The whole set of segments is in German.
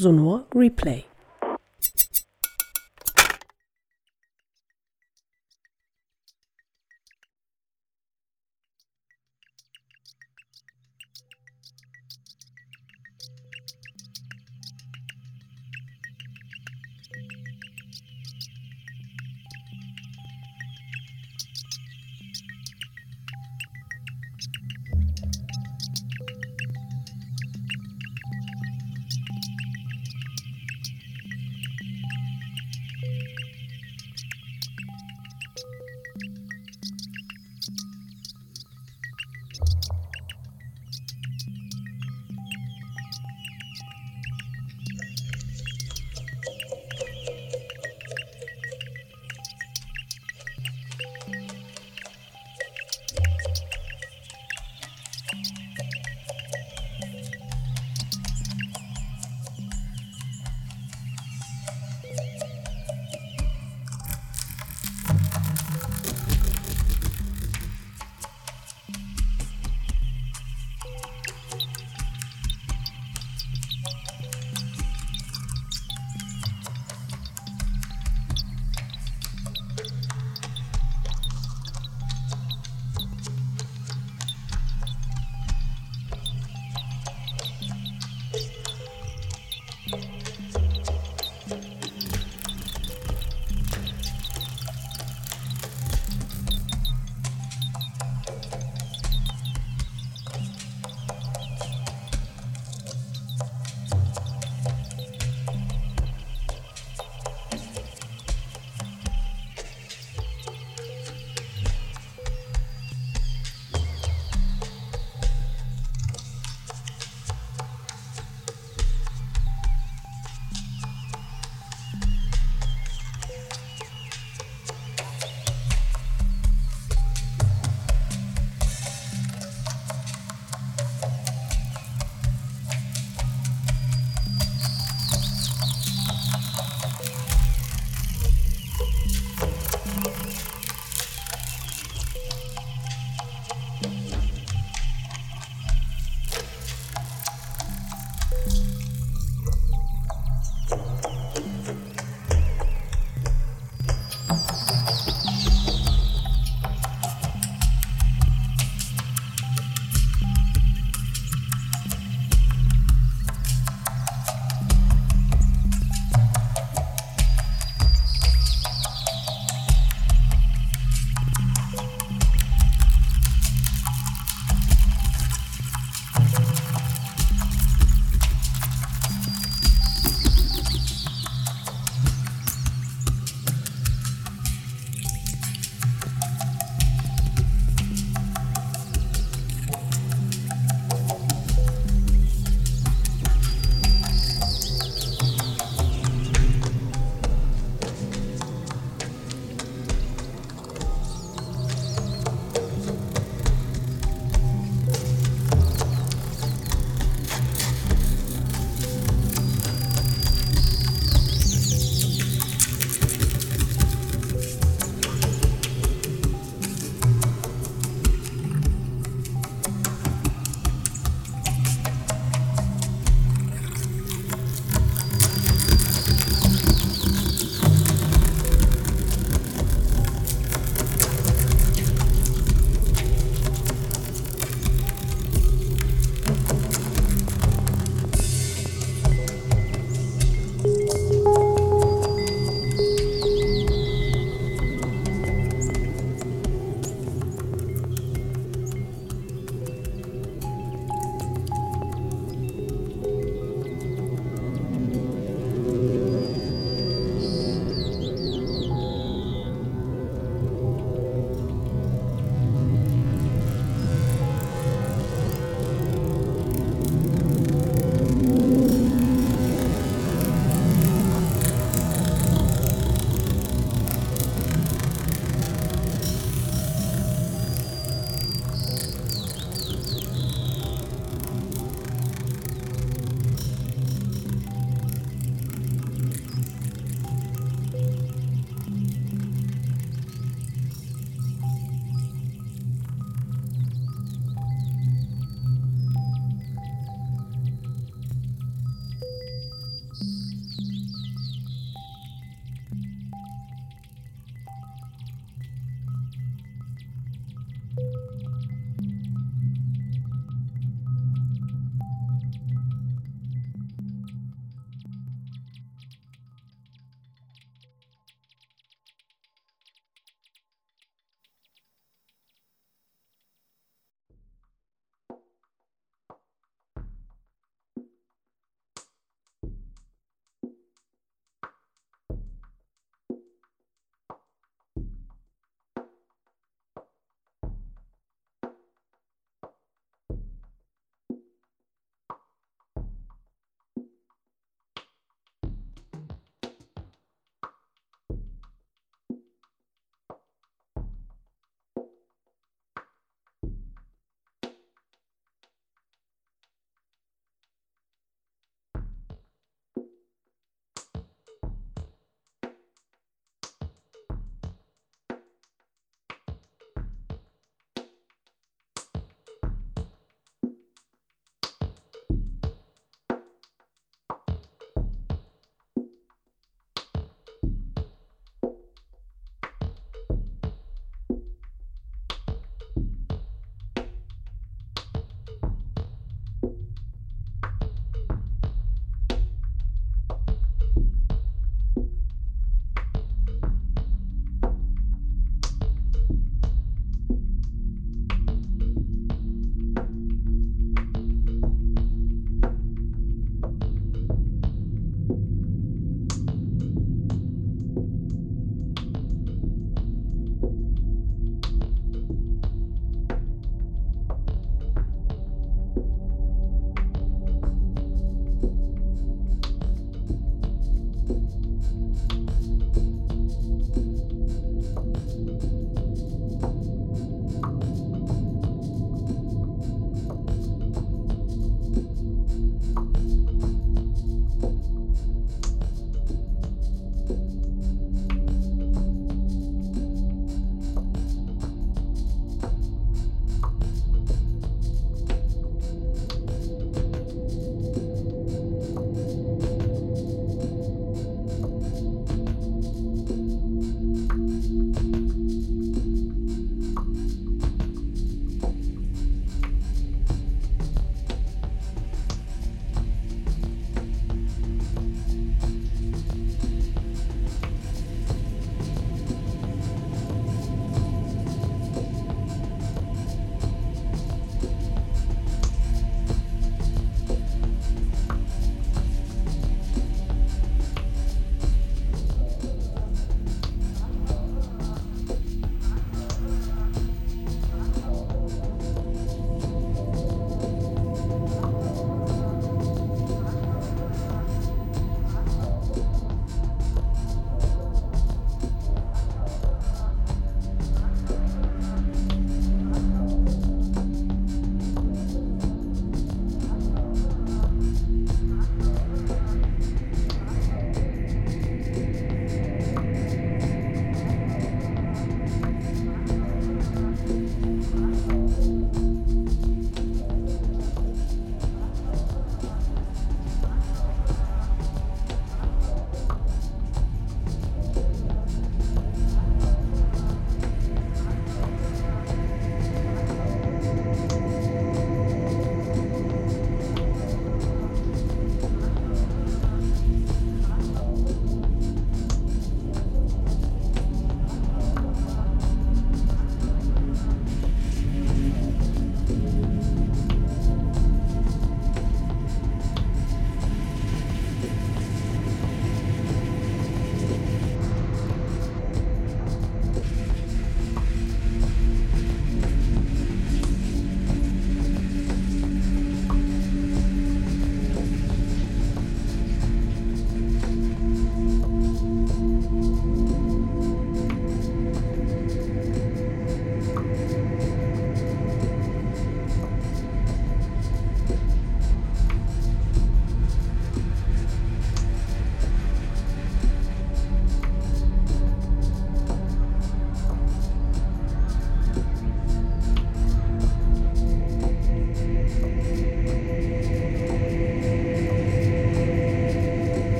Sonor Replay.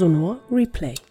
Sonor Replay